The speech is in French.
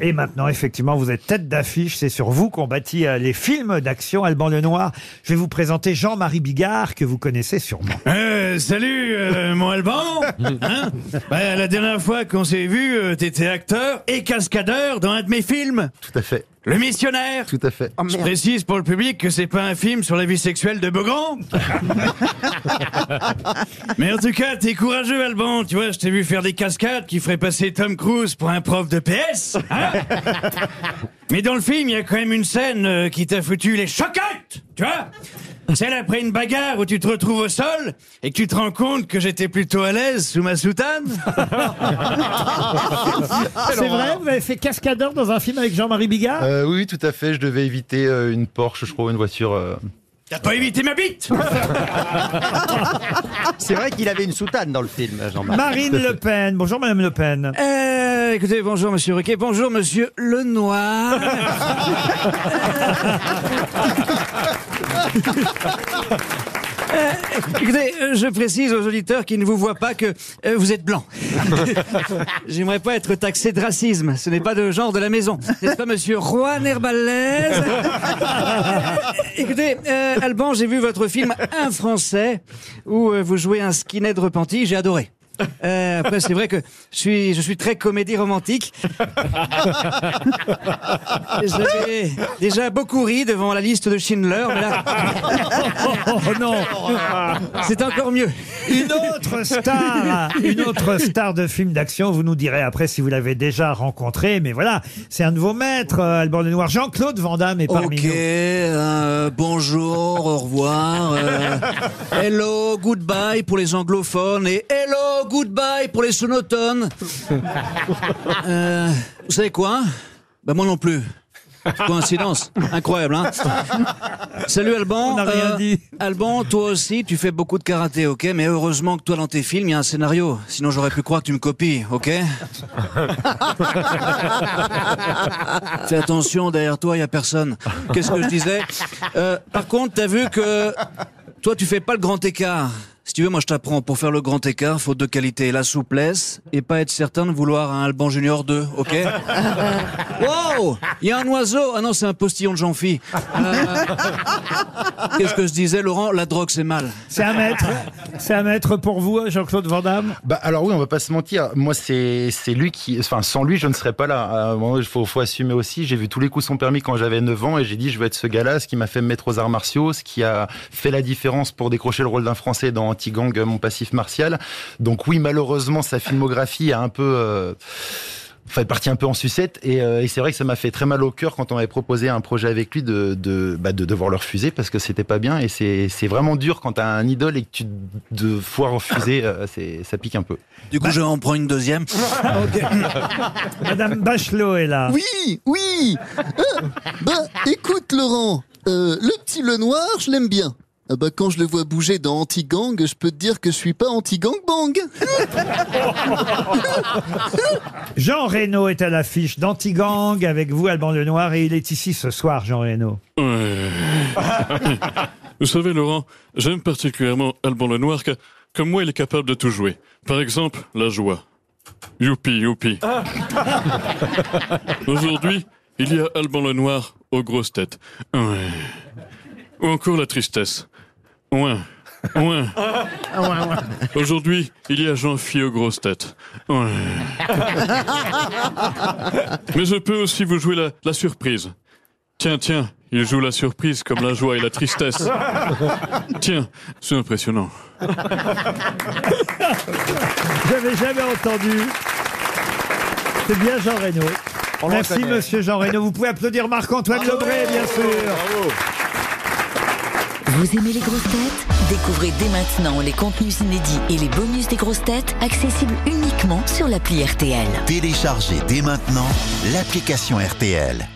Et maintenant, effectivement, vous êtes tête d'affiche. C'est sur vous qu'on bâtit euh, les films d'action. Alban Lenoir, je vais vous présenter Jean-Marie Bigard, que vous connaissez sûrement. Euh, salut, euh, mon Alban. Hein Bah, la dernière fois qu'on s'est vu, euh, t'étais acteur et cascadeur dans un de mes films, Tout à fait, Le Missionnaire. tout à fait. Je précise pour le public que c'est pas un film sur la vie sexuelle de Beaugrand. Mais en tout cas, t'es courageux, Alban. Tu vois, je t'ai vu faire des cascades qui feraient passer Tom Cruise pour un prof de PS. hein Mais dans le film, il y a quand même une scène euh, qui t'a foutu les chocottes, tu vois? Celle après une bagarre où tu te retrouves au sol et que tu te rends compte que j'étais plutôt à l'aise sous ma soutane? C'est vrai, vous avez fait cascadeur dans un film avec Jean-Marie Bigard? Euh, oui, oui, tout à fait. Je devais éviter euh, une Porsche, je crois, une voiture. euh, T'as pas évité ma bite? C'est vrai qu'il avait une soutane dans le film, Jean-Marc. Marine Le Pen. Bonjour, Madame Le Pen. Euh, écoutez, bonjour Monsieur Riquet, bonjour Monsieur Lenoir. Euh, écoutez, euh, je précise aux auditeurs qui ne vous voient pas que euh, vous êtes blanc. J'aimerais pas être taxé de racisme. Ce n'est pas de genre de la maison. N'est-ce pas, Monsieur Juan Herbalaise Écoutez, Alban, j'ai vu votre film Un Français où vous jouez un skinhead repenti. J'ai adoré. Euh, après, c'est vrai que je suis, je suis très comédie romantique. J'avais déjà beaucoup ri devant la liste de Schindler, mais là, Oh non c'est encore mieux. Une autre star Une autre star de film d'action. Vous nous direz après si vous l'avez déjà rencontré. Mais voilà, c'est un de vos maîtres, euh, Alban Lenoir. Jean-Claude Van Damme est parmi nous. euh, bonjour, au revoir. euh, hello, goodbye pour les anglophones et hello, goodbye pour les sonotones. Euh, vous savez quoi? Ben moi non plus. Coïncidence, incroyable, hein? Salut Alban. On n'a rien dit. Alban, toi aussi, tu fais beaucoup de karaté, ok? Mais heureusement que toi, dans tes films, il y a un scénario. Sinon, j'aurais pu croire que tu me copies, ok? Fais attention, derrière toi, il y a personne. Qu'est-ce que je disais? Euh, Par contre, t'as vu que toi, tu fais pas le grand écart. Si tu veux, moi, je t'apprends. Pour faire le grand écart, faut deux qualités. La souplesse et pas être certain de vouloir un Alban Junior 2, ok? Wow Il y a un oiseau Ah non, c'est un postillon de Jean-Phi. Euh, Qu'est-ce que je disais, Laurent? La drogue, c'est mal. C'est un maître. C'est un maître pour vous, Jean-Claude Van Damme? Bah alors oui, on va pas se mentir. Moi, c'est c'est lui qui, enfin, sans lui, je ne serais pas là. Il faut faut assumer aussi. J'ai vu tous les coups son permis quand j'avais 9 ans et j'ai dit je veux être ce gars-là, ce qui m'a fait me mettre aux arts martiaux, ce qui a fait la différence pour décrocher le rôle d'un Français dans Anti-Gang, mon passif martial. Donc oui, malheureusement, sa filmographie a un peu euh, fait partie un peu en sucette et, euh, et c'est vrai que ça m'a fait très mal au cœur quand on m'avait proposé un projet avec lui de de, bah, de devoir le refuser parce que c'était pas bien et c'est c'est vraiment dur quand t'as un idole et que tu de fois refuser euh, c'est ça pique un peu. Du coup, je en prends une deuxième. Madame Bachelot est là. Oui, oui. Euh, bah, écoute, Laurent, euh, le petit Lenoir, je l'aime bien. Ah bah, quand je le vois bouger dans Anti-Gang, je peux te dire que je suis pas anti-gang-bang. Jean Reno est à l'affiche d'Antigang avec vous, Alban Lenoir, et il est ici ce soir, Jean Reno. Ouais. Vous savez, Laurent, j'aime particulièrement Alban Lenoir, car comme moi, il est capable de tout jouer. Par exemple, la joie. Youpi, youpi. Aujourd'hui, il y a Alban Lenoir aux grosses têtes. Ouais. Ou encore la tristesse. Ouais. Ouais. Aujourd'hui, il y a Jean-Phi aux grosses têtes. Ouais. Mais je peux aussi vous jouer la, la surprise. Tiens, tiens, il joue la surprise comme la joie et la tristesse. Tiens, c'est impressionnant. J'avais jamais entendu. C'est bien Jean Reno. On Merci, monsieur Jean Reno. Vous pouvez applaudir Marc-Antoine Lebré, bien sûr. Vous aimez les grosses têtes? Découvrez dès maintenant les contenus inédits et les bonus des grosses têtes accessibles uniquement sur l'appli RTL. Téléchargez dès maintenant l'application RTL.